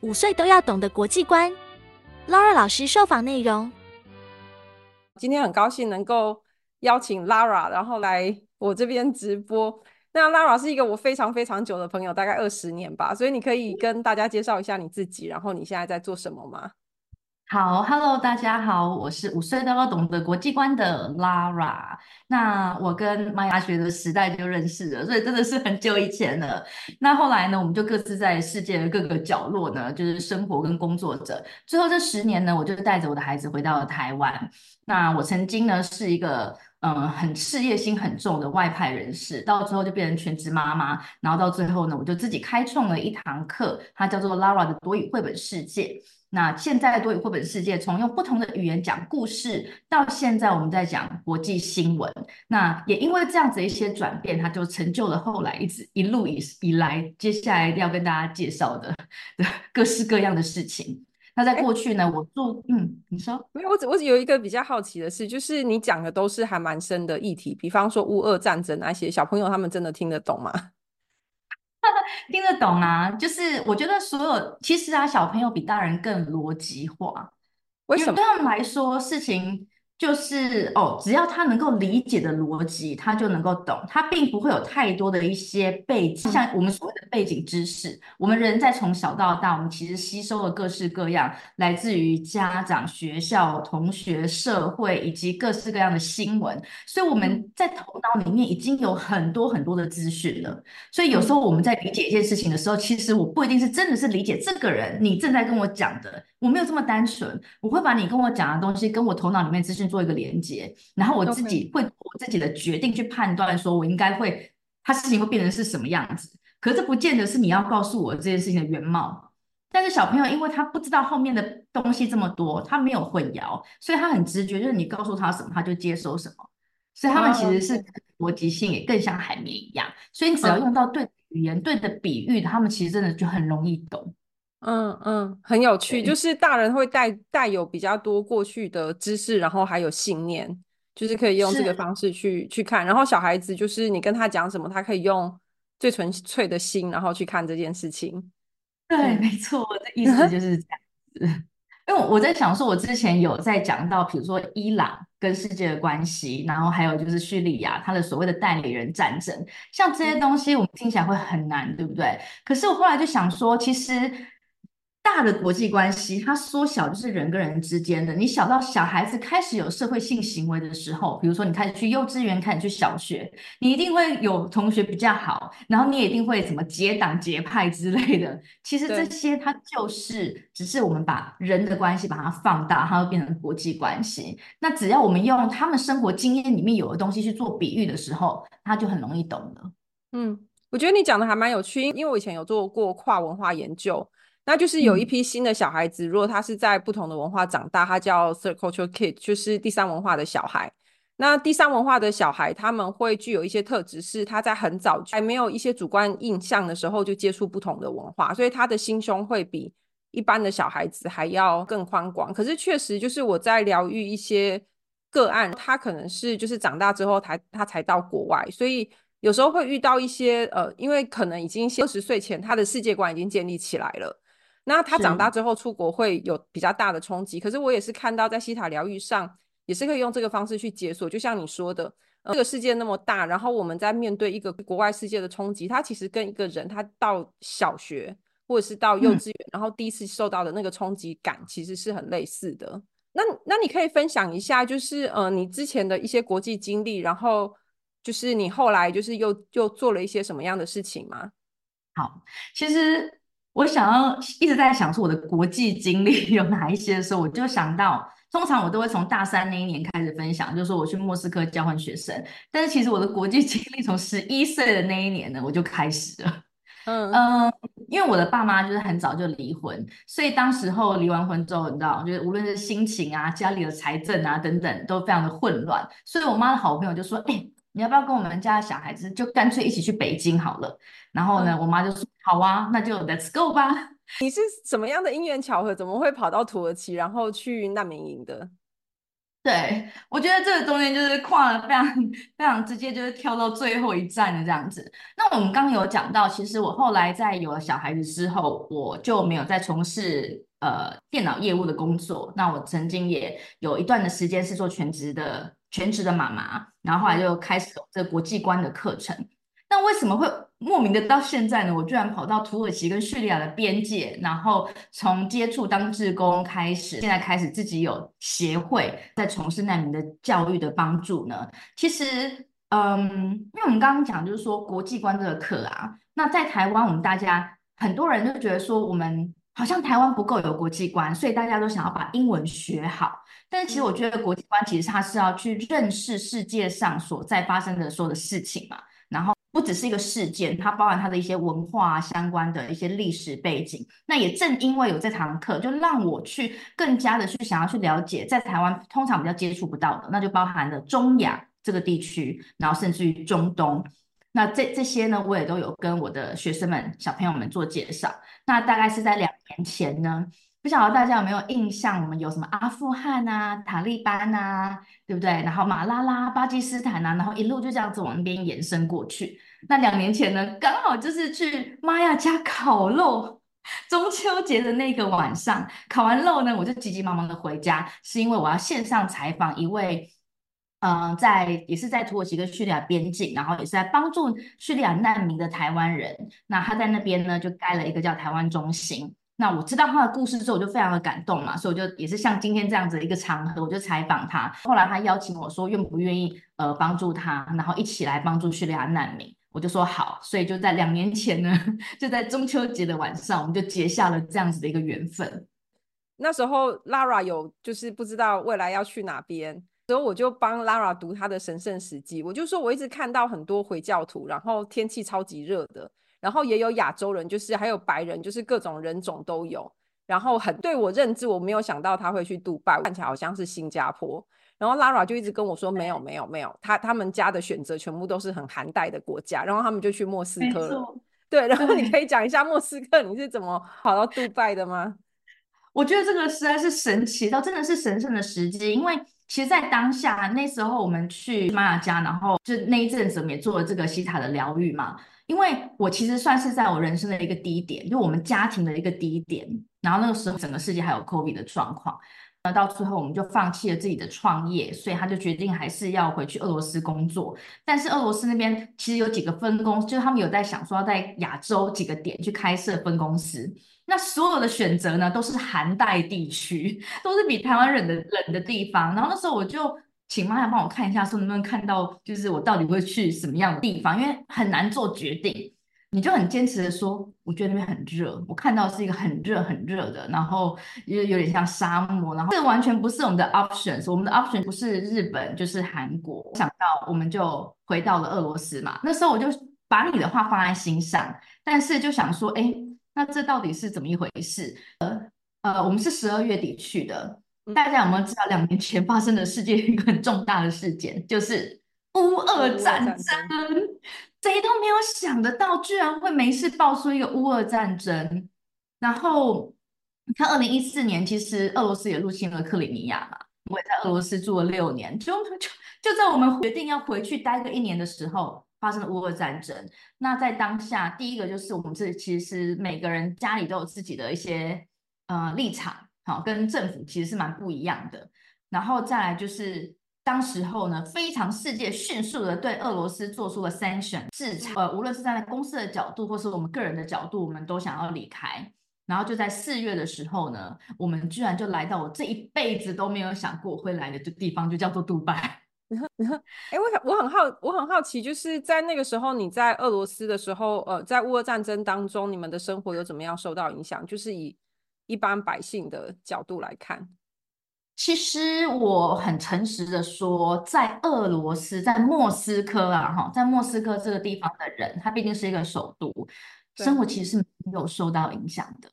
五岁都要懂的国际观，Laura 老师受访内容。今天很高兴能够邀请 Laura，然后来我这边直播。那 Laura 是一个我非常非常久的朋友，大概二十年吧，所以你可以跟大家介绍一下你自己，然后你现在在做什么吗？好，Hello，大家好，我是五岁都要懂得国际观的 Lara。那我跟麦芽学的时代就认识了，所以真的是很久以前了。那后来呢，我们就各自在世界的各个角落呢，就是生活跟工作着。最后这十年呢，我就带着我的孩子回到了台湾。那我曾经呢是一个嗯很事业心很重的外派人士，到最后就变成全职妈妈。然后到最后呢，我就自己开创了一堂课，它叫做 Lara 的多语绘本世界。那现在多语绘本世界，从用不同的语言讲故事，到现在我们在讲国际新闻。那也因为这样子一些转变，它就成就了后来一直一路以以来，接下来要跟大家介绍的的各式各样的事情。那在过去呢，欸、我做嗯，你说没有，我只我只有一个比较好奇的是，就是你讲的都是还蛮深的议题，比方说乌俄战争那些，小朋友他们真的听得懂吗？听得懂啊，就是我觉得所有其实啊，小朋友比大人更逻辑化，为什么？对他们来说，事情。就是哦，只要他能够理解的逻辑，他就能够懂。他并不会有太多的一些背景，像我们所谓的背景知识。我们人在从小到大，我们其实吸收了各式各样来自于家长、学校、同学、社会以及各式各样的新闻，所以我们在头脑里面已经有很多很多的资讯了。所以有时候我们在理解一件事情的时候，其实我不一定是真的是理解这个人，你正在跟我讲的。我没有这么单纯，我会把你跟我讲的东西跟我头脑里面资讯做一个连接，然后我自己会我自己的决定去判断，说我应该会，他事情会变成是什么样子。可是这不见得是你要告诉我这件事情的原貌。但是小朋友因为他不知道后面的东西这么多，他没有混淆，所以他很直觉，就是你告诉他什么，他就接收什么。所以他们其实是逻辑性也更像海绵一样，所以你只要用到对的语言、对的比喻，他们其实真的就很容易懂。嗯嗯，很有趣，就是大人会带带有比较多过去的知识，然后还有信念，就是可以用这个方式去去看。然后小孩子就是你跟他讲什么，他可以用最纯粹的心，然后去看这件事情。对，没错，我的意思就是这样子。因为我在想说，我之前有在讲到，比如说伊朗跟世界的关系，然后还有就是叙利亚它的所谓的代理人战争，像这些东西我们听起来会很难，对不对？可是我后来就想说，其实。大的国际关系，它缩小就是人跟人之间的。你小到小孩子开始有社会性行为的时候，比如说你开始去幼稚园，开始去小学，你一定会有同学比较好，然后你也一定会什么结党结派之类的。其实这些它就是只是我们把人的关系把它放大，它会变成国际关系。那只要我们用他们生活经验里面有的东西去做比喻的时候，他就很容易懂了。嗯，我觉得你讲的还蛮有趣，因为我以前有做过跨文化研究。那就是有一批新的小孩子，嗯、如果他是在不同的文化长大，他叫 third culture kid，就是第三文化的小孩。那第三文化的小孩，他们会具有一些特质，是他在很早还没有一些主观印象的时候就接触不同的文化，所以他的心胸会比一般的小孩子还要更宽广。可是确实，就是我在疗愈一些个案，他可能是就是长大之后才他才到国外，所以有时候会遇到一些呃，因为可能已经二十岁前他的世界观已经建立起来了。那他长大之后出国会有比较大的冲击，可是我也是看到在西塔疗愈上也是可以用这个方式去解锁，就像你说的，呃，这个世界那么大，然后我们在面对一个国外世界的冲击，他其实跟一个人他到小学或者是到幼稚园，嗯，然后第一次受到的那个冲击感其实是很类似的。那那你可以分享一下，就是呃你之前的一些国际经历，然后就是你后来就是又又做了一些什么样的事情吗？好，其实。我想要一直在想说我的国际经历有哪一些的时候，我就想到，通常我都会从大三那一年开始分享，就是说我去莫斯科交换学生。但是其实我的国际经历从十一岁的那一年呢，我就开始了。嗯嗯，因为我的爸妈就是很早就离婚，所以当时候离完婚之后，你知道，就是无论是心情啊、家里的财政啊等等，都非常的混乱。所以我妈的好朋友就说：“哎、欸。”你要不要跟我们家的小孩子就干脆一起去北京好了？然后呢，嗯、我妈就说：“好啊，那就 Let's go 吧。”你是什么样的因缘巧合，怎么会跑到土耳其，然后去难民营的？对，我觉得这个中间就是跨了非常非常直接，就是跳到最后一站的这样子。那我们刚刚有讲到，其实我后来在有了小孩子之后，我就没有再从事呃电脑业务的工作。那我曾经也有一段的时间是做全职的全职的妈妈，然后后来就开始有这国际观的课程。那为什么会莫名的到现在呢？我居然跑到土耳其跟叙利亚的边界，然后从接触当志工开始，现在开始自己有协会在从事难民的教育的帮助呢？其实，嗯，因为我们刚刚讲就是说国际观这个课啊，那在台湾我们大家很多人就觉得说我们好像台湾不够有国际观，所以大家都想要把英文学好。但是其实我觉得国际观其实它是要去认识世界上所在发生的所有的事情嘛，然后。不只是一个事件，它包含它的一些文化相关的一些历史背景。那也正因为有这堂课，就让我去更加的去想要去了解，在台湾通常比较接触不到的，那就包含了中亚这个地区，然后甚至于中东。那这这些呢，我也都有跟我的学生们、小朋友们做介绍。那大概是在两年前呢。不晓得大家有没有印象？我们有什么阿富汗啊、塔利班啊，对不对？然后马拉拉、巴基斯坦啊，然后一路就这样子往那边延伸过去。那两年前呢，刚好就是去妈亚家烤肉，中秋节的那个晚上，烤完肉呢，我就急急忙忙的回家，是因为我要线上采访一位，嗯、在也是在土耳其跟叙利亚边境，然后也是在帮助叙利亚难民的台湾人。那他在那边呢，就盖了一个叫台湾中心。那我知道他的故事之后，我就非常的感动嘛，所以我就也是像今天这样子一个场合，我就采访他。后来他邀请我说，愿不愿意呃帮助他，然后一起来帮助叙利亚难民，我就说好。所以就在两年前呢，就在中秋节的晚上，我们就结下了这样子的一个缘分。那时候 Lara 有就是不知道未来要去哪边，所以我就帮 Lara 读他的神圣时记。我就说我一直看到很多回教徒，然后天气超级热的。然后也有亚洲人，就是还有白人，就是各种人种都有。然后很对我认知，我没有想到他会去杜拜，看起来好像是新加坡。然后 Lara 就一直跟我说，没有没有没有，他他们家的选择全部都是很寒带的国家。然后他们就去莫斯科了。对，然后你可以讲一下莫斯科你是怎么跑到杜拜的吗？我觉得这个实在是神奇到真的是神圣的时机，因为其实，在当下那时候我们去玛雅家，然后就那一阵子我们也做了这个西塔的疗愈嘛。因为我其实算是在我人生的一个低点，就我们家庭的一个低点。然后那个时候整个世界还有 COVID 的状况，那到最后我们就放弃了自己的创业，所以他就决定还是要回去俄罗斯工作。但是俄罗斯那边其实有几个分公司，就是他们有在想说要在亚洲几个点去开设分公司。那所有的选择呢，都是寒带地区，都是比台湾冷的冷的地方。然后那时候我就。请妈妈帮我看一下，说能不能看到，就是我到底会去什么样的地方？因为很难做决定，你就很坚持的说，我觉得那边很热，我看到是一个很热很热的，然后又有点像沙漠，然后这完全不是我们的 options，我们的 option 不是日本就是韩国，想到我们就回到了俄罗斯嘛。那时候我就把你的话放在心上，但是就想说，哎，那这到底是怎么一回事？呃呃，我们是十二月底去的。大家有没有知道两年前发生的世界一个很重大的事件，就是乌俄战争？谁都没有想得到，居然会没事爆出一个乌俄战争。然后你看，二零一四年其实俄罗斯也入侵了克里米亚嘛，我也在俄罗斯住了六年，就就就在我们决定要回去待个一年的时候，发生了乌俄战争。那在当下，第一个就是我们这其实每个人家里都有自己的一些呃立场。好，跟政府其实是蛮不一样的。然后再来就是，当时候呢，非常世界迅速的对俄罗斯做出了 sanction 制裁。呃，无论是站在公司的角度，或是我们个人的角度，我们都想要离开。然后就在四月的时候呢，我们居然就来到我这一辈子都没有想过会来的这地方，就叫做杜拜。哎，我想我很好，我很好奇，就是在那个时候你在俄罗斯的时候，呃，在乌俄战争当中，你们的生活有怎么样受到影响？就是以一般百姓的角度来看，其实我很诚实的说，在俄罗斯，在莫斯科啊，哈，在莫斯科这个地方的人，他毕竟是一个首都，生活其实是没有受到影响的，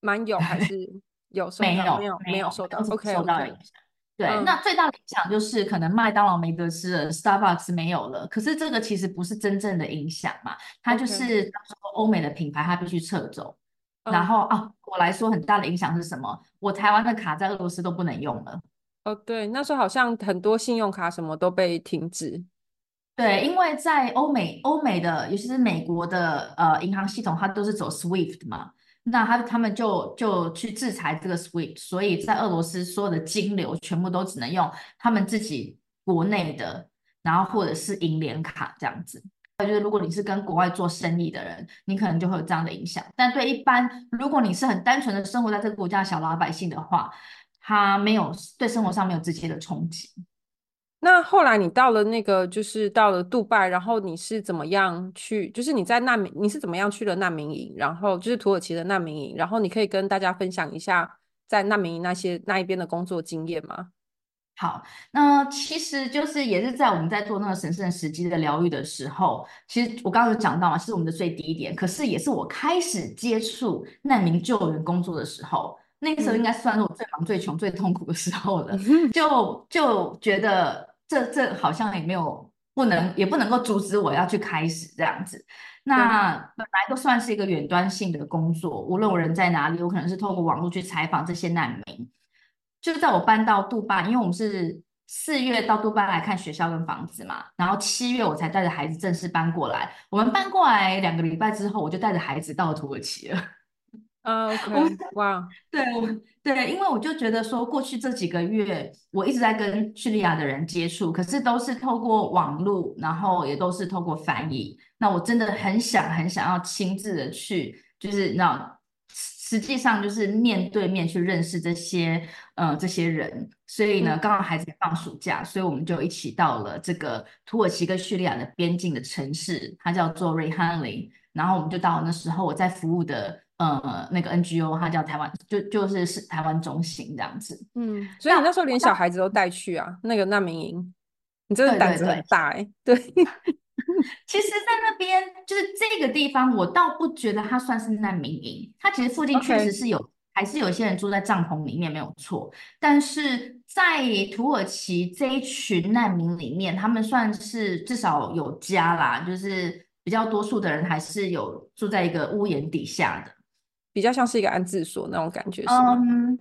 蛮有还是 有受到？没有没有没有受到，OK 受到影响。对，嗯、那最大的影响就是可能麦当劳没得吃了，Starbucks 没有了。可是这个其实不是真正的影响嘛，它就是欧美的品牌它必须撤走。然后啊，我来说很大的影响是什么？我台湾的卡在俄罗斯都不能用了。哦，对，那时候好像很多信用卡什么都被停止。对，因为在欧美，欧美的尤其是美国的呃银行系统，它都是走 SWIFT 嘛，那他他们就就去制裁这个 SWIFT，所以在俄罗斯所有的金流全部都只能用他们自己国内的，然后或者是银联卡这样子。就是如果你是跟国外做生意的人，你可能就会有这样的影响。但对一般，如果你是很单纯的生活在这个国家的小老百姓的话，他没有对生活上没有直接的冲击。那后来你到了那个，就是到了杜拜，然后你是怎么样去？就是你在难民，你是怎么样去了难民营？然后就是土耳其的难民营，然后你可以跟大家分享一下在难民营那些那一边的工作经验吗？好，那其实就是也是在我们在做那个神圣时机的疗愈的时候，其实我刚刚有讲到嘛，是我们的最低点，可是也是我开始接触难民救援工作的时候，那个时候应该算是我最忙、最穷、最痛苦的时候了，就就觉得。这这好像也没有不能，也不能够阻止我要去开始这样子。那本来都算是一个远端性的工作，无论我人在哪里，我可能是透过网络去采访这些难民。就是在我搬到杜拜，因为我们是四月到杜拜来看学校跟房子嘛，然后七月我才带着孩子正式搬过来。我们搬过来两个礼拜之后，我就带着孩子到了土耳其了。啊，OK，哇，对，我对，因为我就觉得说，过去这几个月，我一直在跟叙利亚的人接触，可是都是透过网络，然后也都是透过翻译。那我真的很想很想要亲自的去，就是那实际上就是面对面去认识这些呃这些人。所以呢，刚好孩子放暑假，所以我们就一起到了这个土耳其跟叙利亚的边境的城市，它叫做 Reyhanli。然后我们就到那时候我在服务的。呃，那个 NGO 它叫台湾，就就是是台湾中心这样子。嗯，所以你那时候连小孩子都带去啊？那个难民营，你真的胆子很大哎、欸。对，对，对，其实，在那边就是这个地方，我倒不觉得它算是难民营。它其实附近确实是有.还是有些人住在帐篷里面，没有错。但是在土耳其这一群难民里面，他们算是至少有家啦，就是比较多数的人还是有住在一个屋檐底下的。比较像是一个安置所那种感觉是吗？嗯，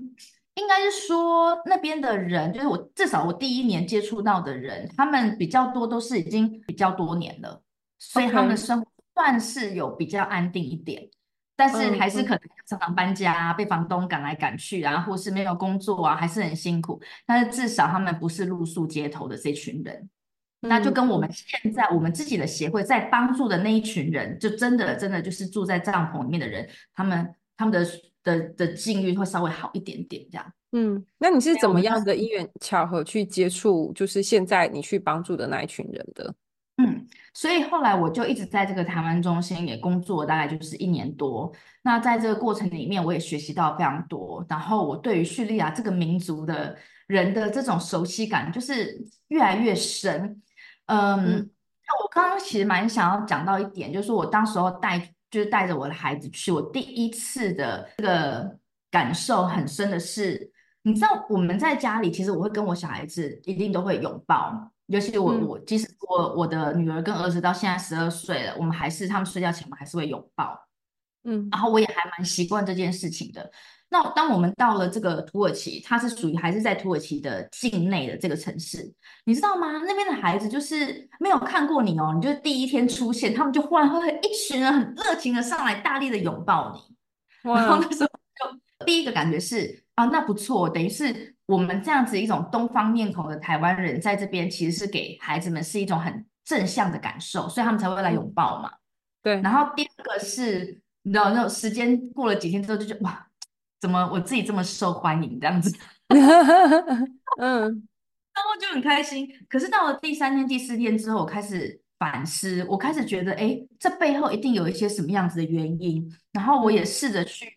应该是说那边的人，就是我至少我第一年接触到的人，他们比较多都是已经比较多年了，所以他们的生活算是有比较安定一点，但是还是可能常常搬家啊，被房东赶来赶去啊，或是没有工作啊，还是很辛苦。但是至少他们不是露宿街头的这群人，那就跟我们现在我们自己的协会在帮助的那一群人，就真的真的就是住在帐篷里面的人，他们。他们的的的境遇会稍微好一点点，这样。嗯，那你是怎么样的因缘巧合去接触，就是现在你去帮助的那一群人的？嗯，所以后来我就一直在这个台湾中心也工作，大概就是一年多。那在这个过程里面，我也学习到非常多。然后我对于叙利亚这个民族的人的这种熟悉感，就是越来越深。嗯，嗯，那我刚刚其实蛮想要讲到一点，就是我当时候带。就是带着我的孩子去，我第一次的这个感受很深的是，你知道我们在家里，其实我会跟我小孩子一定都会拥抱，尤其我、嗯、我即使我我的女儿跟儿子到现在十二岁了，我们还是他们睡觉前我们还是会拥抱，嗯，然后我也还蛮习惯这件事情的。那当我们到了这个土耳其，它是属于还是在土耳其的境内的这个城市，你知道吗？那边的孩子就是没有看过你哦，你就是第一天出现，他们就忽然会一群人很热情的上来，大力的拥抱你。哇然后那时候就第一个感觉是啊，那不错，等于是我们这样子一种东方面孔的台湾人在这边，其实是给孩子们是一种很正向的感受，所以他们才会来拥抱嘛。对。然后第二个是，你知道，那种时间过了几天之后，就觉得哇。怎么我自己这么受欢迎这样子？嗯，然后就很开心。可是到了第三天、第四天之后，我开始反思，我开始觉得，哎，这背后一定有一些什么样子的原因。然后我也试着去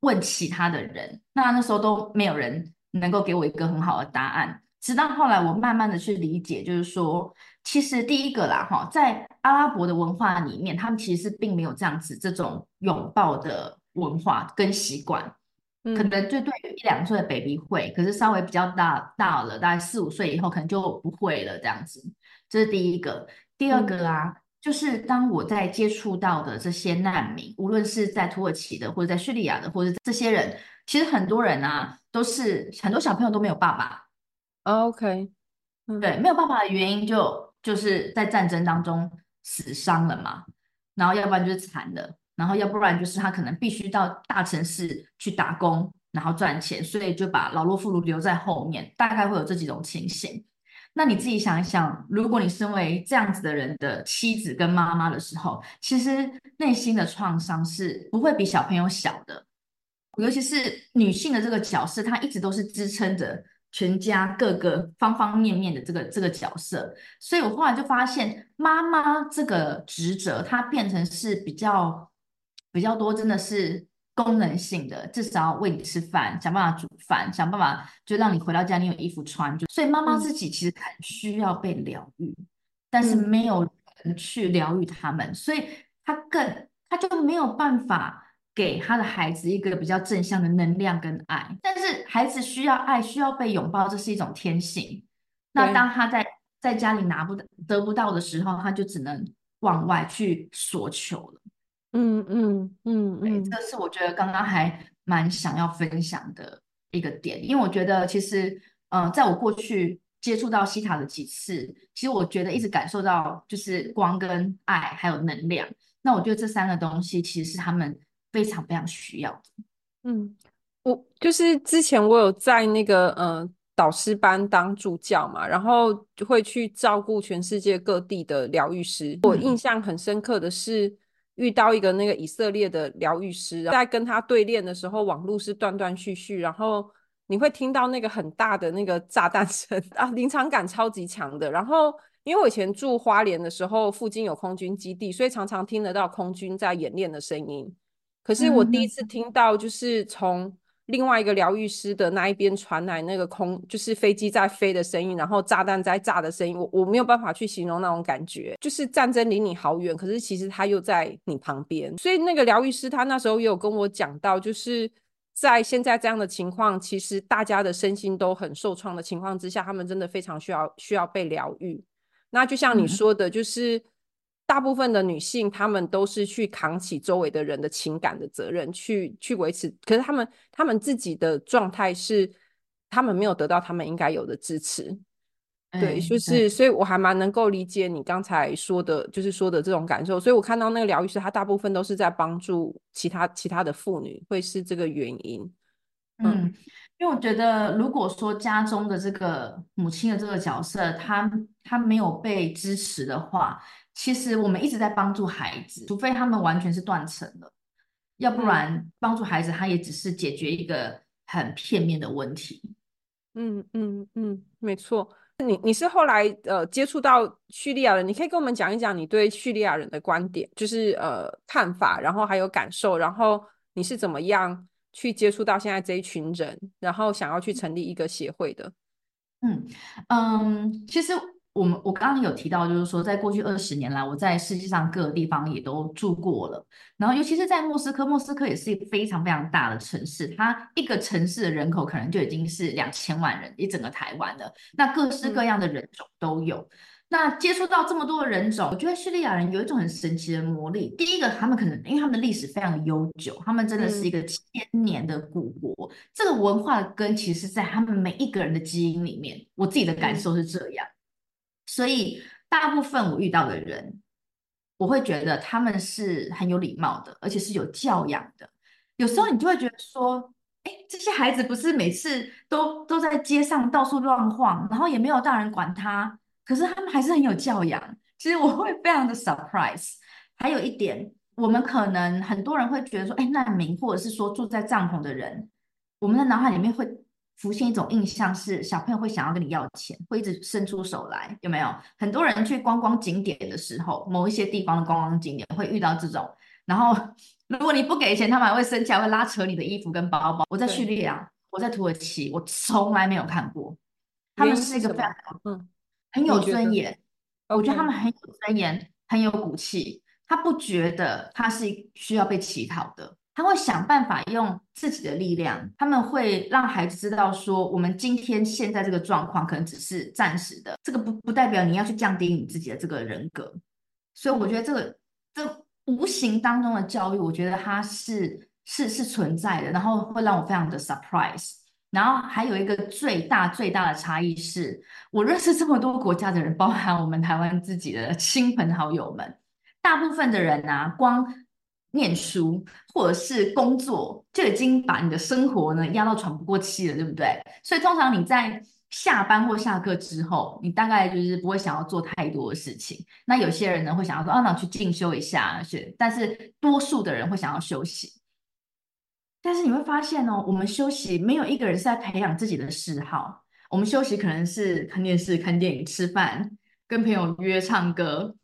问其他的人，那那时候都没有人能够给我一个很好的答案。直到后来，我慢慢的去理解，就是说，其实第一个啦，哈，在阿拉伯的文化里面，他们其实是并没有这样子这种拥抱的文化跟习惯。可能就对于一两岁的 baby 会，可是稍微比较大大了，大概四五岁以后，可能就不会了这样子。这是第一个。第二个啊，嗯、就是当我在接触到的这些难民，无论是在土耳其的，或者在叙利亚的，或者这些人，其实很多人啊，都是很多小朋友都没有爸爸，OK，对，没有爸爸的原因就就是在战争当中死伤了嘛，然后要不然就是残了，然后要不然就是他可能必须到大城市去打工，然后赚钱，所以就把老弱妇孺留在后面，大概会有这几种情形。那你自己想一想，如果你身为这样子的人的妻子跟妈妈的时候，其实内心的创伤是不会比小朋友小的。尤其是女性的这个角色，她一直都是支撑着全家各个方方面面的这个这个角色。所以我后来就发现，妈妈这个职责，它变成是比较比较多，真的是。功能性的，至少要喂你吃饭，想办法煮饭，想办法就让你回到家你有衣服穿。就所以妈妈自己其实很需要被疗愈，嗯、但是没有人去疗愈他们，所以他更他就没有办法给他的孩子一个比较正向的能量跟爱。但是孩子需要爱，需要被拥抱，这是一种天性。那当他在在家里拿不得不到的时候，他就只能往外去索求了。嗯嗯嗯嗯，这是我觉得刚刚还蛮想要分享的一个点，因为我觉得其实，嗯、呃，在我过去接触到西塔的几次，其实我觉得一直感受到就是光跟爱还有能量。那我觉得这三个东西其实是他们非常非常需要的。嗯，我就是之前我有在那个呃导师班当助教嘛，然后就会去照顾全世界各地的疗愈师。我印象很深刻的是。遇到一个那个以色列的疗愈师，在跟他对练的时候，网络是断断续续，然后你会听到那个很大的那个炸弹声 啊，临场感超级强的。然后因为我以前住花莲的时候，附近有空军基地，所以常常听得到空军在演练的声音。可是我第一次听到，就是从另外一个疗愈师的那一边传来那个空，就是飞机在飞的声音，然后炸弹在炸的声音，我我没有办法去形容那种感觉，就是战争离你好远，可是其实他又在你旁边。所以那个疗愈师他那时候也有跟我讲到，就是在现在这样的情况，其实大家的身心都很受创的情况之下，他们真的非常需要需要被疗愈。那就像你说的，就是。嗯大部分的女性，她们都是去扛起周围的人的情感的责任，去去维持。可是她们，她们自己的状态是，她们没有得到她们应该有的支持。嗯、对，就是，所以我还蛮能够理解你刚才说的，就是说的这种感受。所以我看到那个疗愈师，他大部分都是在帮助其他其他的妇女，会是这个原因。嗯，嗯，因为我觉得，如果说家中的这个母亲的这个角色，她她没有被支持的话。其实我们一直在帮助孩子，除非他们完全是断层了，要不然帮助孩子，他也只是解决一个很片面的问题。嗯嗯嗯，没错。你你是后来呃接触到叙利亚人，你可以跟我们讲一讲你对叙利亚人的观点，就是呃看法，然后还有感受，然后你是怎么样去接触到现在这一群人，然后想要去成立一个协会的？嗯嗯，其实。我们我刚刚有提到，就是说，在过去二十年来，我在世界上各个地方也都住过了。然后，尤其是在莫斯科，莫斯科也是一个非常非常大的城市，它一个城市的人口可能就已经是两千万人，一整个台湾的。那各式各样的人种都有。嗯、那接触到这么多的人种，我觉得叙利亚人有一种很神奇的魔力。第一个，他们可能因为他们的历史非常的悠久，他们真的是一个千年的古国。嗯、这个文化的根其实是在他们每一个人的基因里面。我自己的感受是这样。嗯所以，大部分我遇到的人，我会觉得他们是很有礼貌的，而且是有教养的。有时候你就会觉得说，哎，这些孩子不是每次都都在街上到处乱晃，然后也没有大人管他，可是他们还是很有教养。其实我会非常的 surprise。还有一点，我们可能很多人会觉得说，哎，难民或者是说住在帐篷的人，我们的脑海里面会。浮现一种印象是，小朋友会想要跟你要钱，会一直伸出手来，有没有？很多人去观光景点的时候，某一些地方的观光景点会遇到这种，然后如果你不给钱，他们还会生气，还会拉扯你的衣服跟包包。我在叙利亚，我在土耳其，我从来没有看过，他们是一个非常嗯很有尊严，我觉得他们很有尊严，很有骨气，他不觉得他是需要被乞讨的。他会想办法用自己的力量，他们会让孩子知道说，我们今天现在这个状况可能只是暂时的，这个不不代表你要去降低你自己的这个人格。所以我觉得这个这无形当中的教育，我觉得它是是是存在的，然后会让我非常的 surprise。然后还有一个最大最大的差异是，我认识这么多国家的人，包含我们台湾自己的亲朋好友们，大部分的人啊，光念书或者是工作就已经把你的生活呢压到喘不过气了，对不对？所以通常你在下班或下课之后，你大概就是不会想要做太多的事情。那有些人呢会想要说，啊，那去进修一下，是，但是多数的人会想要休息。但是你会发现哦，我们休息没有一个人是在培养自己的嗜好。我们休息可能是看电视、看电影、吃饭、跟朋友约唱歌。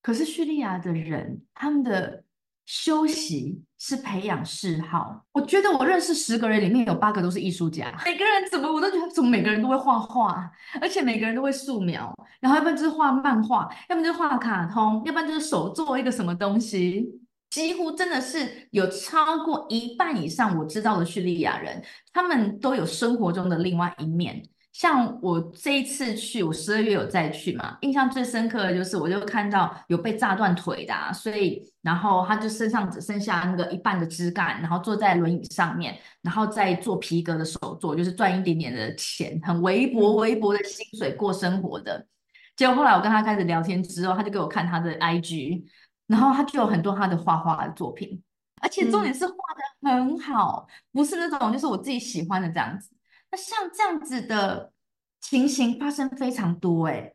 可是叙利亚的人，他们的休息是培养嗜好。我觉得我认识十个人里面有八个都是艺术家。每个人怎么我都觉得怎么每个人都会画画，而且每个人都会素描，然后要不然就是画漫画，要不就是画卡通，要不然就是手做一个什么东西。几乎真的是有超过一半以上我知道的叙利亚人，他们都有生活中的另外一面。像我这一次去，我十二月有再去嘛，印象最深刻的就是，我就看到有被炸断腿的啊，所以然后他就身上只剩下那个一半的枝干，然后坐在轮椅上面，然后再做皮革的手作，就是赚一点点的钱，很微薄微薄的薪水过生活的。结果后来我跟他开始聊天之后，他就给我看他的 IG。然后他就有很多他的画画的作品，而且重点是画的很好，嗯，不是那种就是我自己喜欢的这样子。那像这样子的情形发生非常多哎，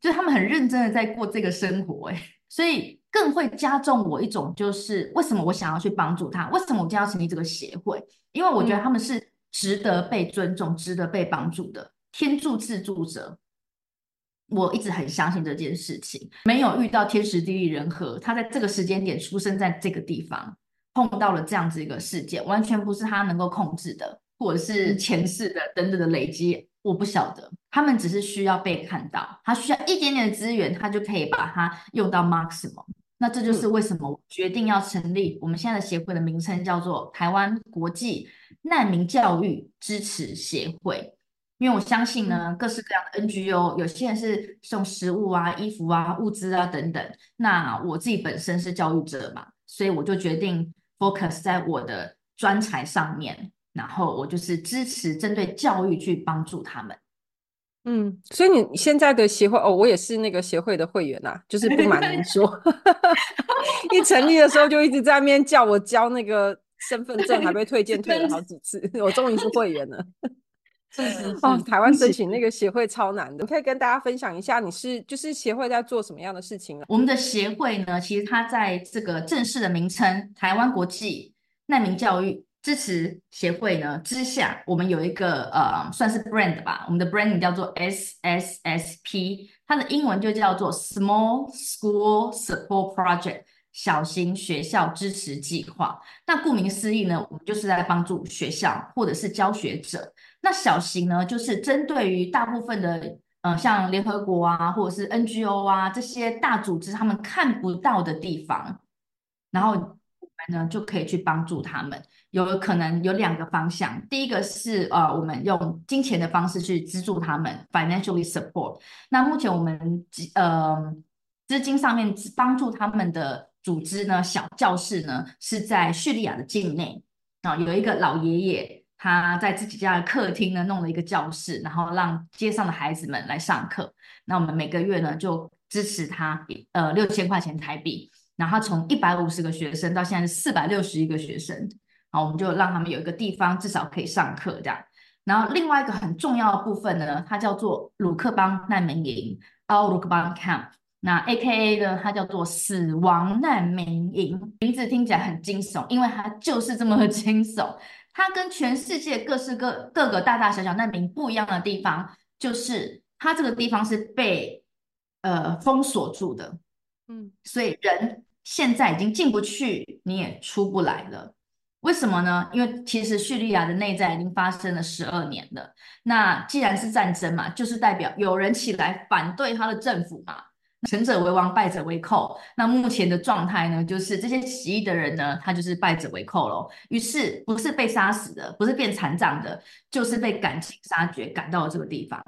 就是他们很认真的在过这个生活哎，所以更会加重我一种就是为什么我想要去帮助他，为什么我就要成立这个协会？因为我觉得他们是值得被尊重、值得被帮助的天助自助者。我一直很相信这件事情，没有遇到天时地利人和，他在这个时间点出生在这个地方，碰到了这样子一个事件，完全不是他能够控制的，或者是前世的等等的累积，我不晓得。他们只是需要被看到，他需要一点点的资源，他就可以把它用到 maximum。那这就是为什么我决定要成立我们现在的协会的名称叫做台湾国际难民教育支持协会。因为我相信呢，各式各样的 NGO，有些人是送食物啊、衣服啊、物资啊等等。那我自己本身是教育者嘛，所以我就决定 focus 在我的专才上面，然后我就是支持针对教育去帮助他们。嗯，所以你现在的协会哦，我也是那个协会的会员呐、啊，就是不瞒您说，一成立的时候就一直在那边叫我交那个身份证，还被退件退了好几次，我终于是会员了。是是是哦，台湾申请那个协会超难的，你可以跟大家分享一下，你是就是协会在做什么样的事情呢？我们的协会呢，其实它在这个正式的名称“台湾国际难民教育支持协会”呢之下，我们有一个呃，算是 brand 吧，我们的 branding 叫做 SSSP，它的英文就叫做 Small School Support Project，小型学校支持计划。那顾名思义呢，我们就是在帮助学校或者是教学者。那小型呢，就是针对于大部分的，呃，像联合国啊，或者是 NGO 啊这些大组织，他们看不到的地方，然后我们呢就可以去帮助他们。有可能有两个方向，第一个是呃，我们用金钱的方式去资助他们，financially support。那目前我们呃资金上面帮助他们的组织呢，小教室呢是在叙利亚的境内啊、有一个老爷爷。他在自己家的客厅呢，弄了一个教室，然后让街上的孩子们来上课。那我们每个月呢，就支持他，呃，六千块钱台币。然后他从一百五十个学生到现在是四百六十一个学生，好，我们就让他们有一个地方至少可以上课这样。然后另外一个很重要的部分呢，它叫做鲁克邦难民营 Al Rukban Camp。那 AKA 呢，它叫做死亡难民营，名字听起来很惊悚，因为它就是这么的 惊悚。它跟全世界各式各各个大大小小难民不一样的地方，就是它这个地方是被呃封锁住的，嗯，所以人现在已经进不去，你也出不来了。为什么呢？因为其实叙利亚的内战已经发生了十二年了。那既然是战争嘛，就是代表有人起来反对他的政府嘛。成者为王，败者为寇。那目前的状态呢，就是这些起义的人呢，他就是败者为寇喽。于是不是被杀死的，不是变残障的，就是被赶尽杀绝，赶到了这个地方。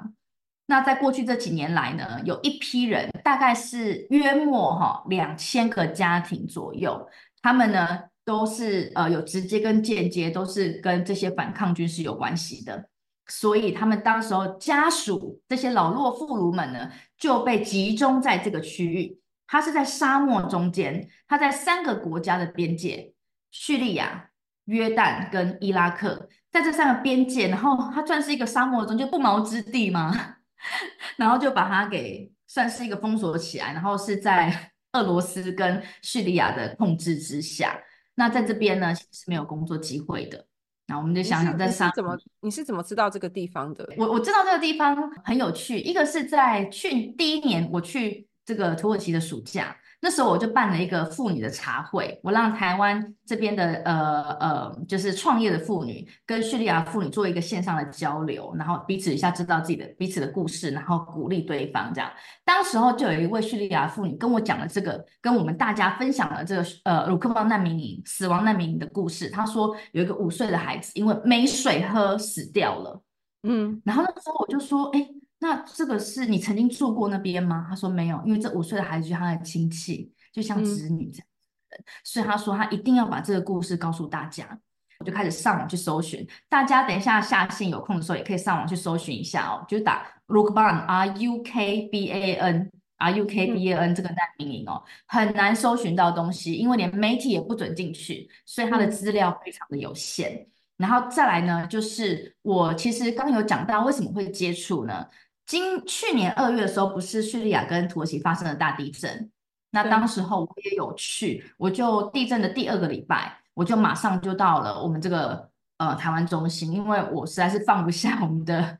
那在过去这几年来呢，有一批人，大概是约莫哈两千个家庭左右，他们呢都是呃有直接跟间接都是跟这些反抗军是有关系的，所以他们当时候家属这些老弱妇孺们呢就被集中在这个区域。它是在沙漠中间，它在三个国家的边界：叙利亚、约旦跟伊拉克，在这三个边界，然后它算是一个沙漠中就不毛之地嘛，然后就把它给算是一个封锁起来，然后是在 俄罗斯跟叙利亚的控制之下。那在这边呢，是没有工作机会的。那我们就想想在沙漠，你是怎么你是怎么知道这个地方的？我我知道这个地方很有趣，一个是在去第一年我去。这个土耳其的暑假，那时候我就办了一个妇女的茶会，我让台湾这边的呃呃，就是创业的妇女跟叙利亚妇女做一个线上的交流，然后彼此一下知道自己的彼此的故事，然后鼓励对方这样。当时候就有一位叙利亚妇女跟我讲了这个，跟我们大家分享了这个呃鲁克邦难民营死亡难民营的故事。她说有一个五岁的孩子因为没水喝死掉了，嗯，然后那时候我就说，哎。那这个是你曾经住过那边吗？他说没有，因为这五岁的孩子就是他的亲戚，就像子女这样，嗯，所以他说他一定要把这个故事告诉大家。我就开始上网去搜寻，大家等一下下线有空的时候也可以上网去搜寻一下哦，就是打 Rukban R U K B A N R U K B A N 这个难民营哦，很难搜寻到东西，因为连媒体也不准进去，所以他的资料非常的有限。然后再来呢，就是我其实刚有讲到为什么会接触呢？今去年二月的时候，不是叙利亚跟土耳其发生了大地震？那当时候我也有去，我就地震的第二个礼拜，我就马上就到了我们这个呃台湾中心，因为我实在是放不下我们的，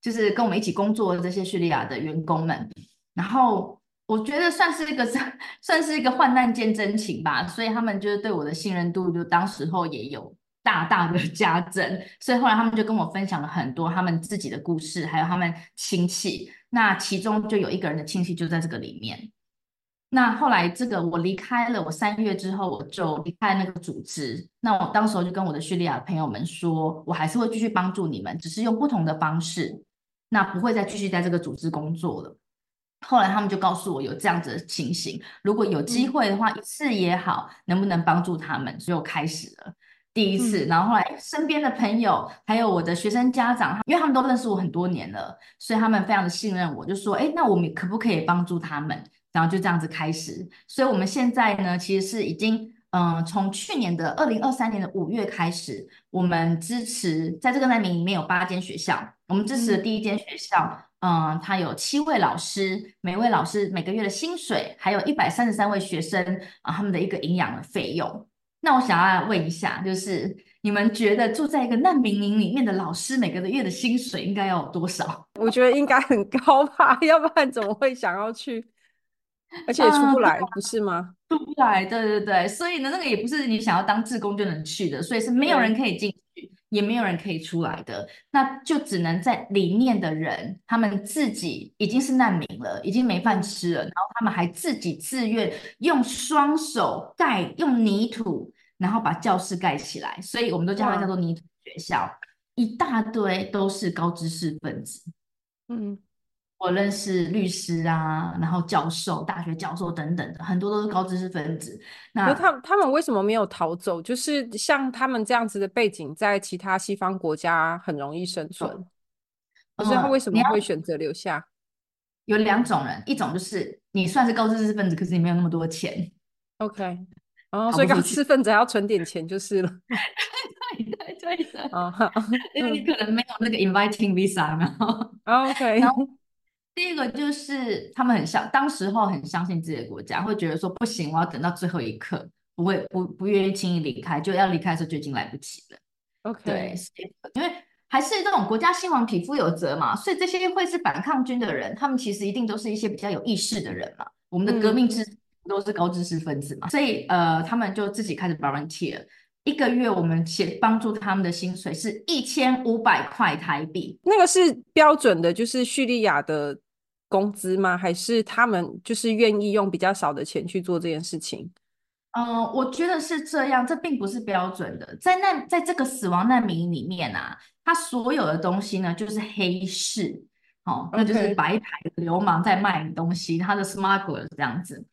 就是跟我们一起工作的这些叙利亚的员工们。然后我觉得算是一个 算是一个患难见真情吧，所以他们就是对我的信任度，就当时候也有。大大的 加增，所以后来他们就跟我分享了很多他们自己的故事，还有他们亲戚。那其中就有一个人的亲戚就在这个里面。那后来这个我离开了，我三月之后我就离开那个组织。那我当时候就跟我的叙利亚朋友们说，我还是会继续帮助你们，只是用不同的方式。那不会再继续在这个组织工作了。后来他们就告诉我有这样子的情形，如果有机会的话，一次也好，能不能帮助他们？所以我开始了。第一次，然后后来身边的朋友，还有我的学生家长，因为他们都认识我很多年了，所以他们非常的信任我，就说：“哎，那我们可不可以帮助他们？”然后就这样子开始。所以我们现在呢，其实是已经，嗯、呃，从去年的二零二三年的五月开始，我们支持在这个难民里面有八间学校，我们支持的第一间学校，嗯、呃，它有七位老师，每位老师每个月的薪水，还有一百三十三位学生啊、呃，他们的一个营养的费用。那我想要问一下，就是你们觉得住在一个难民营里面的老师，每个月的薪水应该要有多少？我觉得应该很高吧，要不然怎么会想要去？而且也出不来，嗯、不是吗？出不来，对对对。所以呢，那个也不是你想要当志工就能去的，所以是没有人可以进去，也没有人可以出来的。那就只能在里面的人，他们自己已经是难民了，已经没饭吃了，然后他们还自己自愿用双手盖，用泥土。然后把教室盖起来，所以我们都叫它叫做泥土学校，一大堆都是高知识分子。嗯，我认识律师啊，然后教授、大学教授等等的，很多都是高知识分子。那他他们为什么没有逃走？就是像他们这样子的背景，在其他西方国家很容易生存，可是他为什么会选择留下？有两种人，一种就是你算是高知识分子，可是你没有那么多钱。OK。哦，所以高知识分子还要存点钱就是了。对 对对。哦，因为你可能没有那个 inviting visa 然后。OK。然后第一个就是他们很相，当时候很相信自己的国家，会觉得说不行，我要等到最后一刻，不会不不愿意轻易离开，就要离开的时候就已经来不及了。OK。对，因为还是这种国家兴亡，匹夫有责嘛，所以这些会是反抗军的人，他们其实一定都是一些比较有意识的人嘛。我们的革命之。嗯都是高知识分子嘛，所以呃，他们就自己开始 volunteer，一个月我们协帮助他们的薪水是一千五百块台币。那个是标准的，就是叙利亚的工资吗？还是他们就是愿意用比较少的钱去做这件事情？嗯、呃，我觉得是这样，这并不是标准的。在那在这个死亡难民里面啊，他所有的东西呢，就是黑市，哦，那就是白牌流氓在卖东西，他的 smuggler 这样子。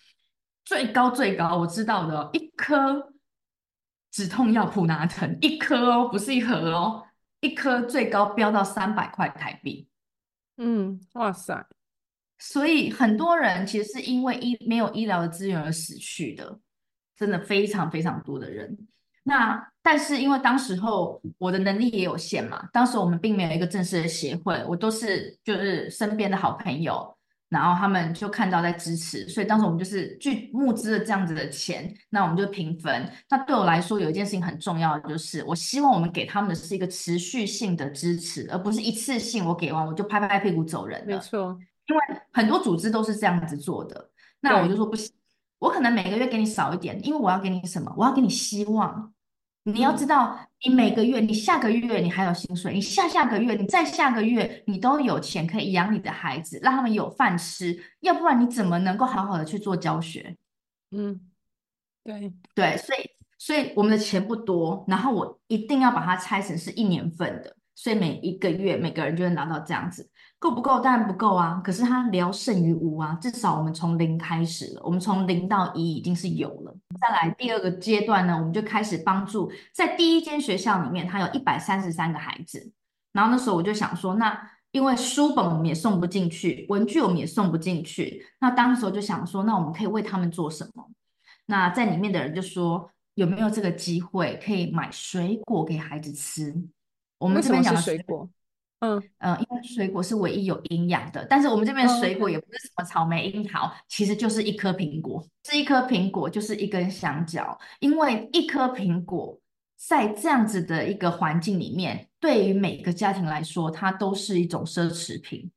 最高最高，我知道的一颗止痛药普拿疼一颗哦，不是一盒哦，一颗最高飙到三百块台币。嗯，哇塞！所以很多人其实是因为医没有医疗的资源而死去的，真的非常非常多的人。那但是因为当时候我的能力也有限嘛，当时我们并没有一个正式的协会，我都是就是身边的好朋友。然后他们就看到在支持，所以当时我们就是去募资了这样子的钱，那我们就平分。那对我来说有一件事情很重要就是，我希望我们给他们的是一个持续性的支持，而不是一次性我给完我就拍拍屁股走人的。没错，因为很多组织都是这样子做的。那我就说不行，我可能每个月给你少一点，因为我要给你什么？我要给你希望。你要知道，你每个月、你下个月你还有薪水，你下下个月、你再下个月你都有钱可以养你的孩子，让他们有饭吃。要不然你怎么能够好好的去做教学？嗯，对对，所以所以我们的钱不多，然后我一定要把它拆成是一年份的，所以每一个月每个人就能拿到这样子。够不够？当然不够啊！可是它聊胜于无啊，至少我们从零开始了，我们从零到一已经是有了。再来第二个阶段呢，我们就开始帮助在第一间学校里面，他有一百三十三个孩子。然后那时候我就想说，那因为书本我们也送不进去，文具我们也送不进去，那当时我就想说，那我们可以为他们做什么？那在里面的人就说，有没有这个机会可以买水果给孩子吃？我们这边讲的水果。嗯。嗯，因为水果是唯一有营养的，但是我们这边水果也不是什么草莓、樱桃，其实就是一颗苹果，是一颗苹果就是一根香蕉，因为一颗苹果在这样子的一个环境里面，对于每个家庭来说，它都是一种奢侈品，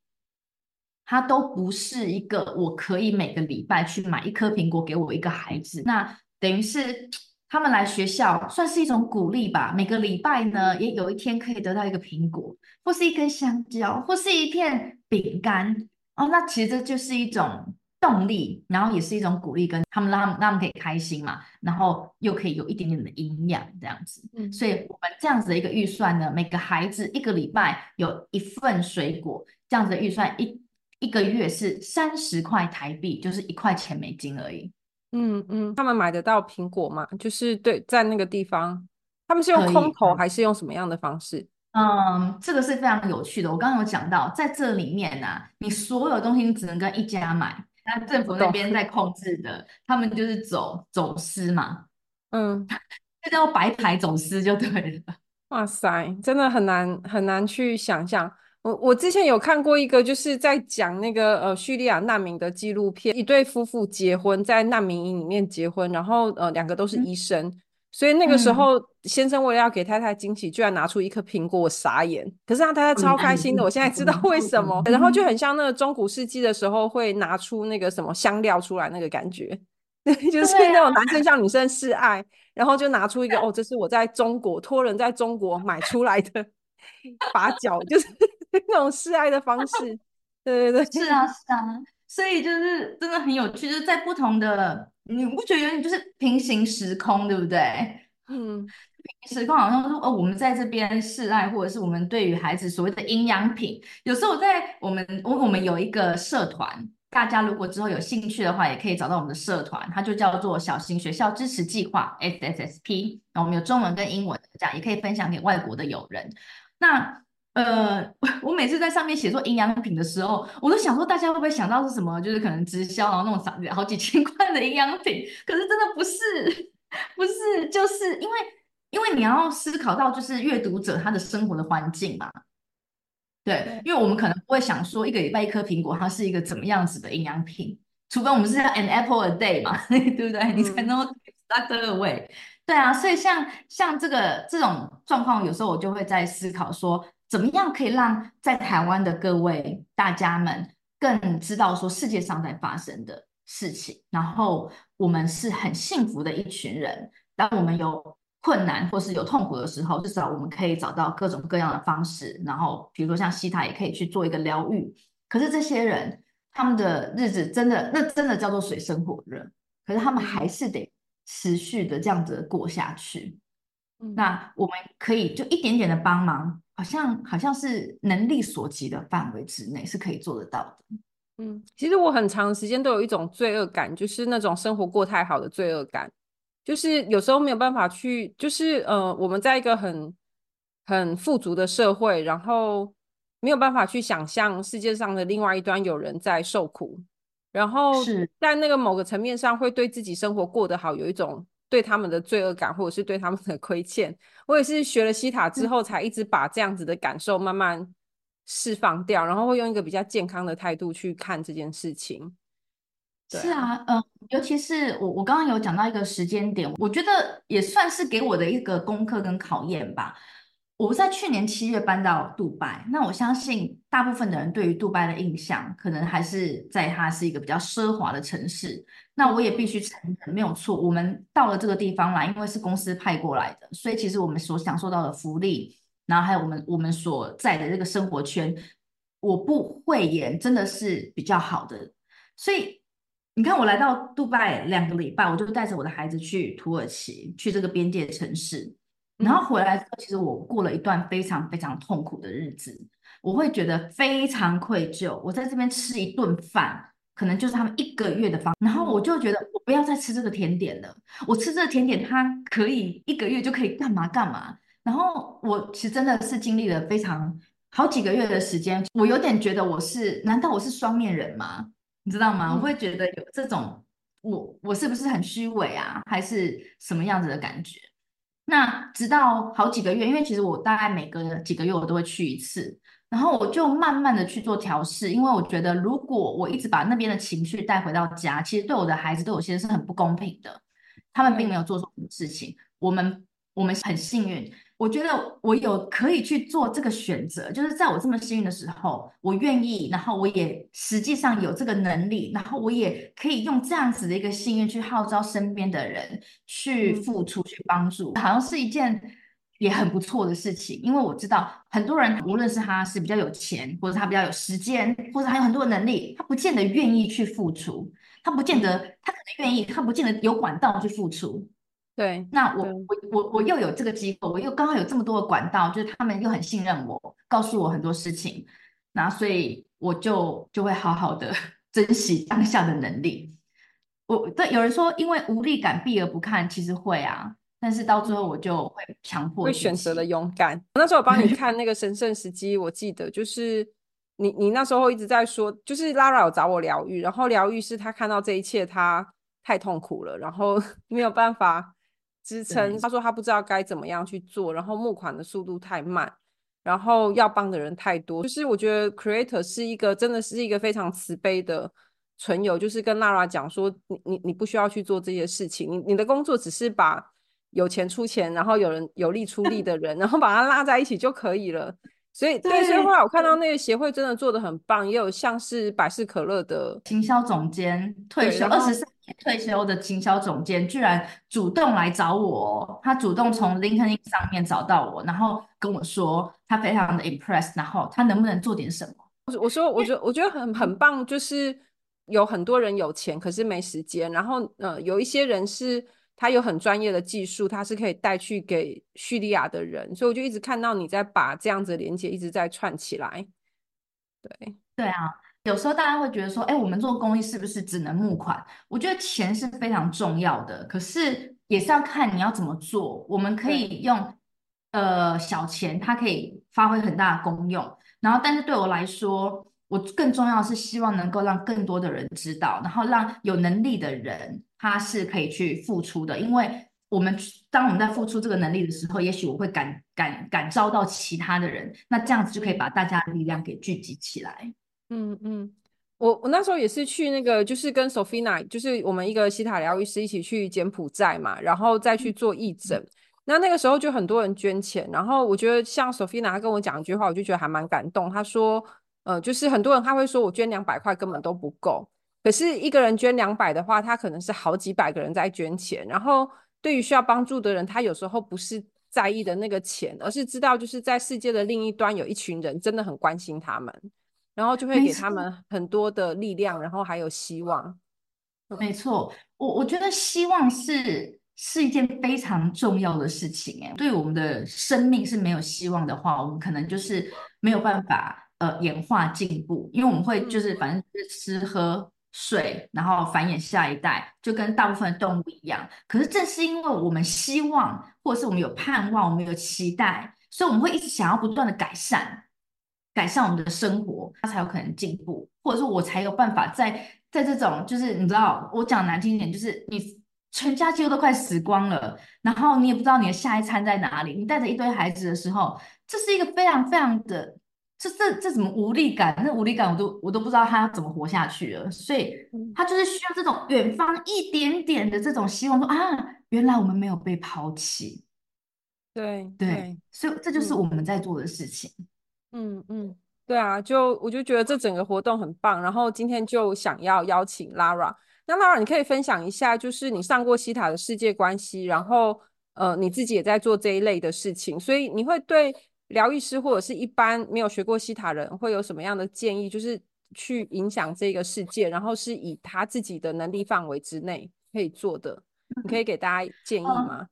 它都不是一个我可以每个礼拜去买一颗苹果给我一个孩子，那等于是。他们来学校算是一种鼓励吧。每个礼拜呢，也有一天可以得到一个苹果，或是一根香蕉，或是一片饼干哦。那其实这就是一种动力，然后也是一种鼓励，跟他们让他们让他们可以开心嘛，然后又可以有一点点的营养这样子。嗯，所以我们这样子的一个预算呢，每个孩子一个礼拜有一份水果，这样子的预算一一个月是三十块台币，就是一块钱美金而已。嗯嗯，他们买得到苹果吗？就是对，在那个地方，他们是用空投还是用什么样的方式？嗯，这个是非常有趣的。我刚刚有讲到，在这里面呢、啊，你所有东西你只能跟一家买，那政府那边在控制的，他们就是走走私嘛。嗯，这叫白牌走私就对了。哇塞，真的很难很难去想象。我我之前有看过一个，就是在讲那个呃叙利亚难民的纪录片，一对夫妇结婚在难民营里面结婚，然后呃两个都是医生，嗯、所以那个时候先生为了要给太太惊喜，居然拿出一颗苹果，我傻眼。可是让太太超开心的，我现在知道为什么。然后就很像那个中古世纪的时候会拿出那个什么香料出来那个感觉，就是那种男生向女生示爱，然后就拿出一个哦，这是我在中国托人在中国买出来的 把角，就是。那种示爱的方式，对对对，是啊是啊，所以就是真的很有趣，就是在不同的，你不觉得有点就是平行时空，对不对？嗯，平行时空好像说哦，我们在这边示爱，或者是我们对于孩子所谓的营养品，有时候在我们我我们有一个社团，大家如果之后有兴趣的话，也可以找到我们的社团，它就叫做小型学校支持计划 （SSSP），那我们有中文跟英文这样，也可以分享给外国的友人。那呃，我每次在上面写作营养品的时候，我都想说，大家会不会想到是什么？就是可能直销，然后那种啥好几千块的营养品。可是真的不是，不是，就是因为因为你要思考到，就是阅读者他的生活的环境嘛。对，因为我们可能不会想说，一个礼拜一颗苹果，它是一个怎么样子的营养品，除非我们是要 an apple a day 嘛，对不对？你才能 start away。对啊，所以像像这个这种状况，有时候我就会在思考说。怎么样可以让在台湾的各位大家们更知道说世界上在发生的事情？然后我们是很幸福的一群人。当我们有困难或是有痛苦的时候，至少我们可以找到各种各样的方式。然后比如说像西塔也可以去做一个疗愈。可是这些人他们的日子真的那真的叫做水深火热，可是他们还是得持续的这样子过下去。那我们可以就一点点的帮忙。好像好像是能力所及的范围之内是可以做得到的。嗯，其实我很长时间都有一种罪恶感，就是那种生活过太好的罪恶感。就是有时候没有办法去，就是呃，我们在一个很很富足的社会，然后没有办法去想象世界上的另外一端有人在受苦，然后在那个某个层面上会对自己生活过得好有一种对他们的罪恶感，或者是对他们的亏欠。我也是学了西塔之后，才一直把这样子的感受慢慢释放掉，然后会用一个比较健康的态度去看这件事情。是啊，嗯、呃，尤其是我，我刚刚有讲到一个时间点，我觉得也算是给我的一个功课跟考验吧。我在去年七月搬到杜拜，那我相信大部分的人对于杜拜的印象，可能还是在它是一个比较奢华的城市。那我也必须承认，没有错，我们到了这个地方来，因为是公司派过来的，所以其实我们所享受到的福利，然后还有我们我们所在的这个生活圈，我不讳言，真的是比较好的，所以。你看，我来到杜拜两个礼拜，我就带着我的孩子去土耳其，去这个边界城市，然后回来之后，其实我过了一段非常非常痛苦的日子，我会觉得非常愧疚。我在这边吃一顿饭，可能就是他们一个月的房，然后我就觉得我不要再吃这个甜点了。我吃这个甜点，它可以一个月就可以干嘛干嘛。然后我其实真的是经历了非常好几个月的时间，我有点觉得我是，难道我是双面人吗？你知道吗？我会觉得有这种，我我是不是很虚伪啊？还是什么样子的感觉？那直到好几个月，因为其实我大概每隔几个月我都会去一次，然后我就慢慢的去做调试，因为我觉得如果我一直把那边的情绪带回到家，其实对我的孩子都有些是很不公平的。他们并没有做错什么事情，我们我们很幸运。我觉得我有可以去做这个选择，就是在我这么幸运的时候，我愿意，然后我也实际上有这个能力，然后我也可以用这样子的一个幸运去号召身边的人去付出、去帮助，好像是一件也很不错的事情。因为我知道很多人，无论是他是比较有钱，或者他比较有时间，或者他有很多的能力，他不见得愿意去付出，他不见得他可能愿意，他不见得有管道去付出。对，那我我我我又有这个机构，我又刚好有这么多的管道，就是他们又很信任我，告诉我很多事情，那所以我就就会好好的 珍惜当下的能力。我对有人说，因为无力感避而不看，其实会啊，但是到最后我就会强迫会选择了勇敢。那时候我帮你看那个神圣时机，我记得就是你你那时候一直在说，就是 Lara 有找我疗愈，然后疗愈是他看到这一切他太痛苦了，然后 没有办法。支撑，他说他不知道该怎么样去做，然后募款的速度太慢，然后要帮的人太多。就是我觉得 Creator 是一个真的是一个非常慈悲的存有，就是跟 Lara 讲说，你你你不需要去做这些事情，你你的工作只是把有钱出钱，然后有人有力出力的人，然后把他拉在一起就可以了。所以对，所以后来我看到那个协会真的做的很棒，也有像是百事可乐的行销总监退休二十三年退休的行销总监，居然主动来找我，他主动从 LinkedIn 上面找到我，然后跟我说他非常的 impressed，然后他能不能做点什么？我说，我觉得我觉得很很棒，就是有很多人有钱可是没时间，然后呃有一些人是。他有很专业的技术，他是可以带去给叙利亚的人，所以我就一直看到你在把这样子的连接一直在串起来。对对啊，有时候大家会觉得说，哎，我们做公益是不是只能募款？我觉得钱是非常重要的，可是也是要看你要怎么做。我们可以用呃小钱，它可以发挥很大的功用。然后，但是对我来说，我更重要的是希望能够让更多的人知道，然后让有能力的人。他是可以去付出的，因为我们当我们在付出这个能力的时候，也许我会感感感召到其他的人，那这样子就可以把大家的力量给聚集起来。嗯嗯，我我那时候也是去那个，就是跟 Sophina，就是我们一个西塔疗愈师一起去柬埔寨嘛，然后再去做义诊。嗯、那那个时候就很多人捐钱，然后我觉得像 Sophina 她跟我讲一句话，我就觉得还蛮感动。她说，呃，就是很多人他会说我捐两百块根本都不够。可是一个人捐两百的话，他可能是好几百个人在捐钱。然后对于需要帮助的人，他有时候不是在意的那个钱，而是知道就是在世界的另一端有一群人真的很关心他们，然后就会给他们很多的力量，然后还有希望。没错，我我觉得希望是是一件非常重要的事情。哎，对我们的生命是没有希望的话，我们可能就是没有办法呃演化进步，因为我们会就是反正就是吃喝。睡，然后繁衍下一代，就跟大部分的动物一样。可是正是因为我们希望，或者是我们有盼望，我们有期待，所以我们会一直想要不断的改善，改善我们的生活，他才有可能进步，或者说我才有办法在在这种就是你知道，我讲难听一点，就是你全家几乎都快死光了，然后你也不知道你的下一餐在哪里，你带着一堆孩子的时候，这是一个非常非常的。这这这怎么无力感？那无力感我都我都不知道他怎么活下去了。所以他就是需要这种远方一点点的这种希望说，说啊，原来我们没有被抛弃。对对，对，所以这就是我们在做的事情。嗯嗯嗯，对啊，就我就觉得这整个活动很棒。然后今天就想要邀请 Lara，那 Lara 你可以分享一下，就是你上过西塔的世界关系，然后呃你自己也在做这一类的事情，所以你会对。疗愈师或者是一般没有学过西塔人会有什么样的建议？就是去影响这个世界，然后是以他自己的能力范围之内可以做的，你可以给大家建议吗？嗯、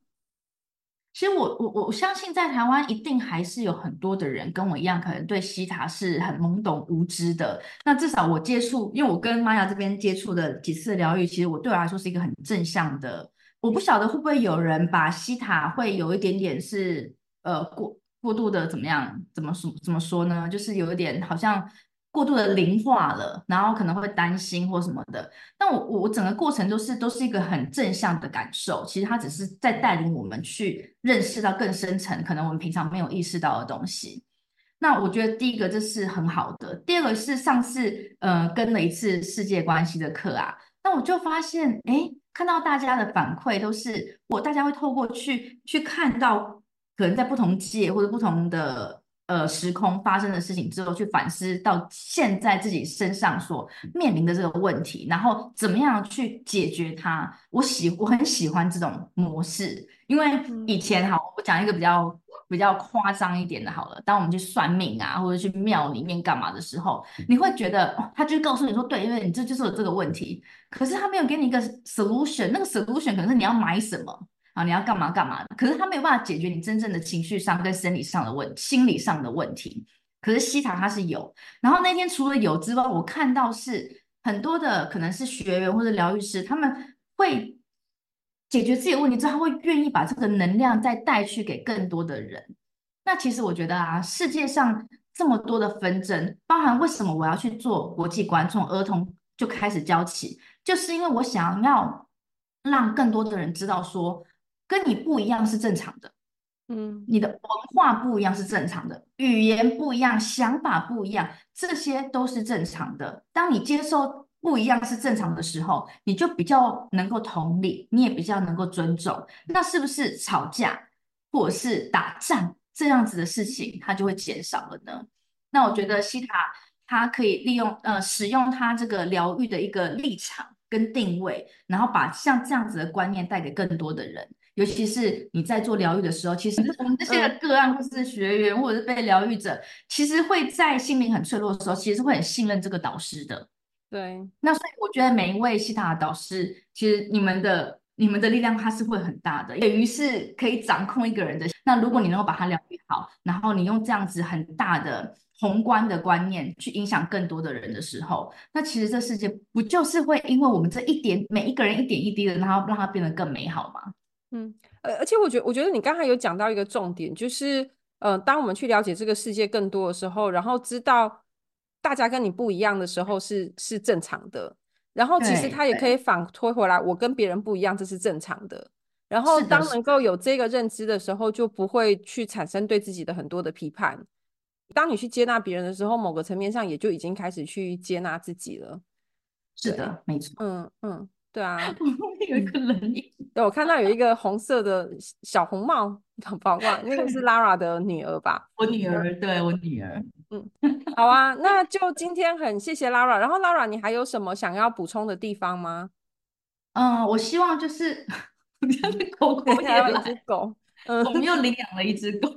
其实我我我相信在台湾一定还是有很多的人跟我一样，可能对西塔是很懵懂无知的。那至少我接触，因为我跟玛雅这边接触的几次疗愈，其实我对我来说是一个很正向的。我不晓得会不会有人把西塔会有一点点是呃过。过度的怎么样？怎么说？怎么说呢？就是有一点好像过度的灵化了，然后可能会担心或什么的。但我我整个过程都是都是一个很正向的感受。其实他只是在带领我们去认识到更深层，可能我们平常没有意识到的东西。那我觉得第一个这是很好的。第二个是上次呃跟了一次世界关系的课啊，那我就发现哎，看到大家的反馈都是我大家会透过去去看到。可能在不同界或者不同的呃时空发生的事情之后，去反思到现在自己身上所面临的这个问题，然后怎么样去解决它。我喜我很喜欢这种模式，因为以前哈，我讲一个比较比较夸张一点的，好了，当我们去算命啊，或者去庙里面干嘛的时候，你会觉得他就告诉你说，对，因为你这就是有这个问题，可是他没有给你一个 solution，那个 solution 可能是你要买什么。啊，你要干嘛干嘛的？可是他没有办法解决你真正的情绪上跟生理上的问、心理上的问题。可是西塔它是有。然后那天除了有之外，我看到是很多的可能是学员或者疗愈师，他们会解决自己的问题之后，他会愿意把这个能量再带去给更多的人。那其实我觉得啊，世界上这么多的纷争，包含为什么我要去做国际观，从儿童就开始教起，就是因为我想要让更多的人知道说。跟你不一样是正常的，嗯，你的文化不一样是正常的，语言不一样，想法不一样，这些都是正常的。当你接受不一样是正常的时候，你就比较能够同理，你也比较能够尊重。那是不是吵架或者是打仗这样子的事情，它就会减少了呢？那我觉得西塔他可以利用呃使用他这个疗愈的一个立场跟定位，然后把像这样子的观念带给更多的人。尤其是你在做疗愈的时候，其实我们这些个案或是学员或者是被疗愈者，其实会在心灵很脆弱的时候，其实会很信任这个导师的。对，那所以我觉得每一位希塔的导师，其实你们的你们的力量它是会很大的，等于是可以掌控一个人的。那如果你能够把它疗愈好，然后你用这样子很大的宏观的观念去影响更多的人的时候，那其实这世界不就是会因为我们这一点每一个人一点一滴的，然后让它变得更美好吗？嗯，而而且我觉得，我觉得你刚才有讲到一个重点，就是，呃，当我们去了解这个世界更多的时候，然后知道大家跟你不一样的时候是是正常的，然后其实他也可以反推回来，我跟别人不一样，这是正常的。然后当能够有这个认知的时候，就不会去产生对自己的很多的批判。当你去接纳别人的时候，某个层面上也就已经开始去接纳自己了。是的，没错。嗯嗯。对啊，有一个人影。对，我看到有一个红色的小红帽，宝宝，那个是 Lara 的女儿吧？我女儿，对，我女儿。嗯，好啊，那就今天很谢谢 Lara。然后 Lara，你还有什么想要补充的地方吗？嗯，我希望就是我家的狗狗也有一只狗，嗯，我们又领养了一只狗。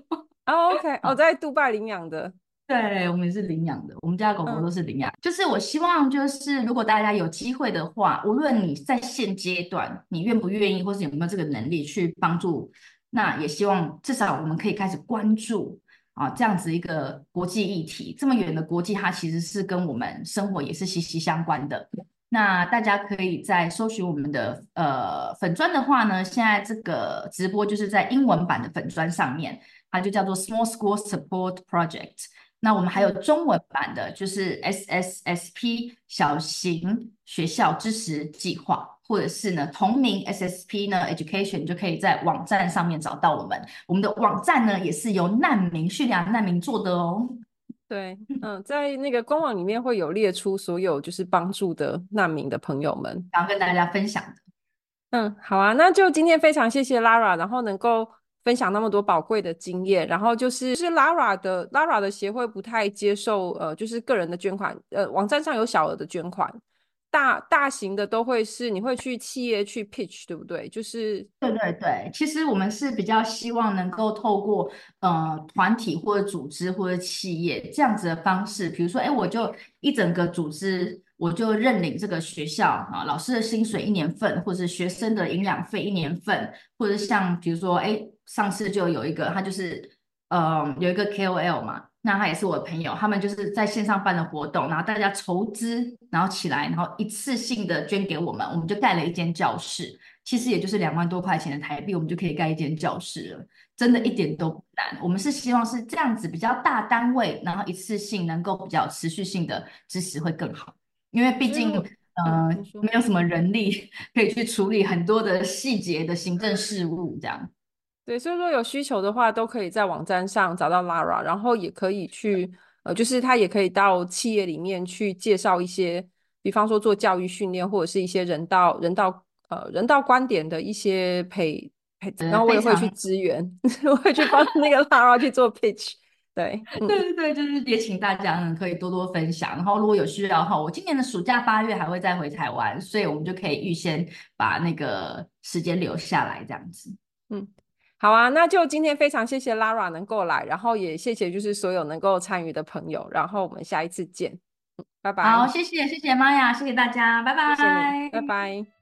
哦，OK，我在杜拜领养的。对，我们也是领养的，我们家狗狗都是领养。嗯、就是我希望，就是如果大家有机会的话，无论你在现阶段你愿不愿意，或是有没有这个能力去帮助，那也希望至少我们可以开始关注啊，这样子一个国际议题，这么远的国际，它其实是跟我们生活也是息息相关的。那大家可以在搜寻我们的呃粉砖的话呢，现在这个直播就是在英文版的粉砖上面，它就叫做 Small School Support Project。那我们还有中文版的，就是 SSSP 小型学校支持计划，或者是呢同名 SSP 呢 Education，就可以在网站上面找到我们。我们的网站呢也是由难民叙利亚难民做的哦。对，嗯，在那个官网里面会有列出所有就是帮助的难民的朋友们，想要跟大家分享的。嗯，好啊，那就今天非常谢谢 Lara，然后能够分享那么多宝贵的经验，然后就是是 Lara 的 Lara 的协会不太接受呃，就是个人的捐款，呃，网站上有小额的捐款。大大型的都会是，你会去企业去 pitch，对不对？就是对对对，其实我们是比较希望能够透过呃团体或者组织或者企业这样子的方式，比如说，哎，我就一整个组织，我就认领这个学校啊，老师的薪水一年份，或者是学生的营养费一年份，或者像比如说，哎，上次就有一个，他就是呃有一个 KOL 嘛。那他也是我的朋友，他们就是在线上办的活动，然后大家筹资，然后起来，然后一次性的捐给我们，我们就盖了一间教室，其实也就是两万多块钱的台币，我们就可以盖一间教室了，真的一点都不难。我们是希望是这样子比较大单位，然后一次性能够比较持续性的支持会更好，因为毕竟嗯、呃、没有什么人力可以去处理很多的细节的行政事务这样。对，所以说有需求的话，都可以在网站上找到 Lara，然后也可以去，呃，就是他也可以到企业里面去介绍一些，比方说做教育训练或者是一些人道、人道呃人道观点的一些培培，然后我也会去支援，我会去帮那个 Lara 去做 pitch。对，对对对，就是也请大家呢可以多多分享，然后如果有需要的话，我今年的暑假八月还会再回台湾，所以我们就可以预先把那个时间留下来，这样子，嗯。好啊，那就今天非常谢谢 Lara 能够来，然后也谢谢就是所有能够参与的朋友，然后我们下一次见，拜拜。好，谢谢谢谢 Maya，谢谢大家，拜拜，谢谢，拜拜。